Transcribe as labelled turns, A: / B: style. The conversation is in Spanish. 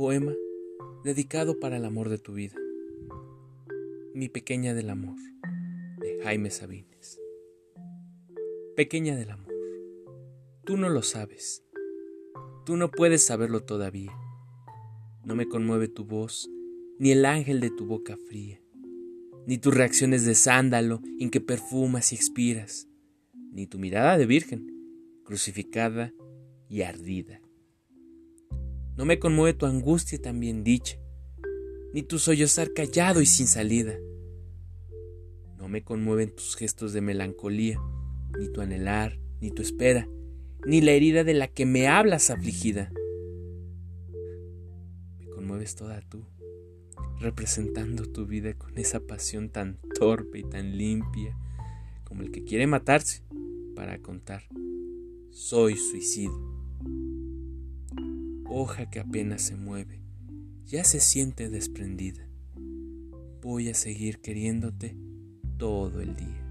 A: poema dedicado para el amor de tu vida. Mi pequeña del amor, de Jaime Sabines. Pequeña del amor, tú no lo sabes, tú no puedes saberlo todavía. No me conmueve tu voz, ni el ángel de tu boca fría, ni tus reacciones de sándalo en que perfumas y expiras, ni tu mirada de virgen, crucificada y ardida. No me conmueve tu angustia tan bien dicha, ni tu sollozar callado y sin salida. No me conmueven tus gestos de melancolía, ni tu anhelar, ni tu espera, ni la herida de la que me hablas afligida. Me conmueves toda tú, representando tu vida con esa pasión tan torpe y tan limpia como el que quiere matarse para contar. Soy suicidio hoja que apenas se mueve, ya se siente desprendida. Voy a seguir queriéndote todo el día.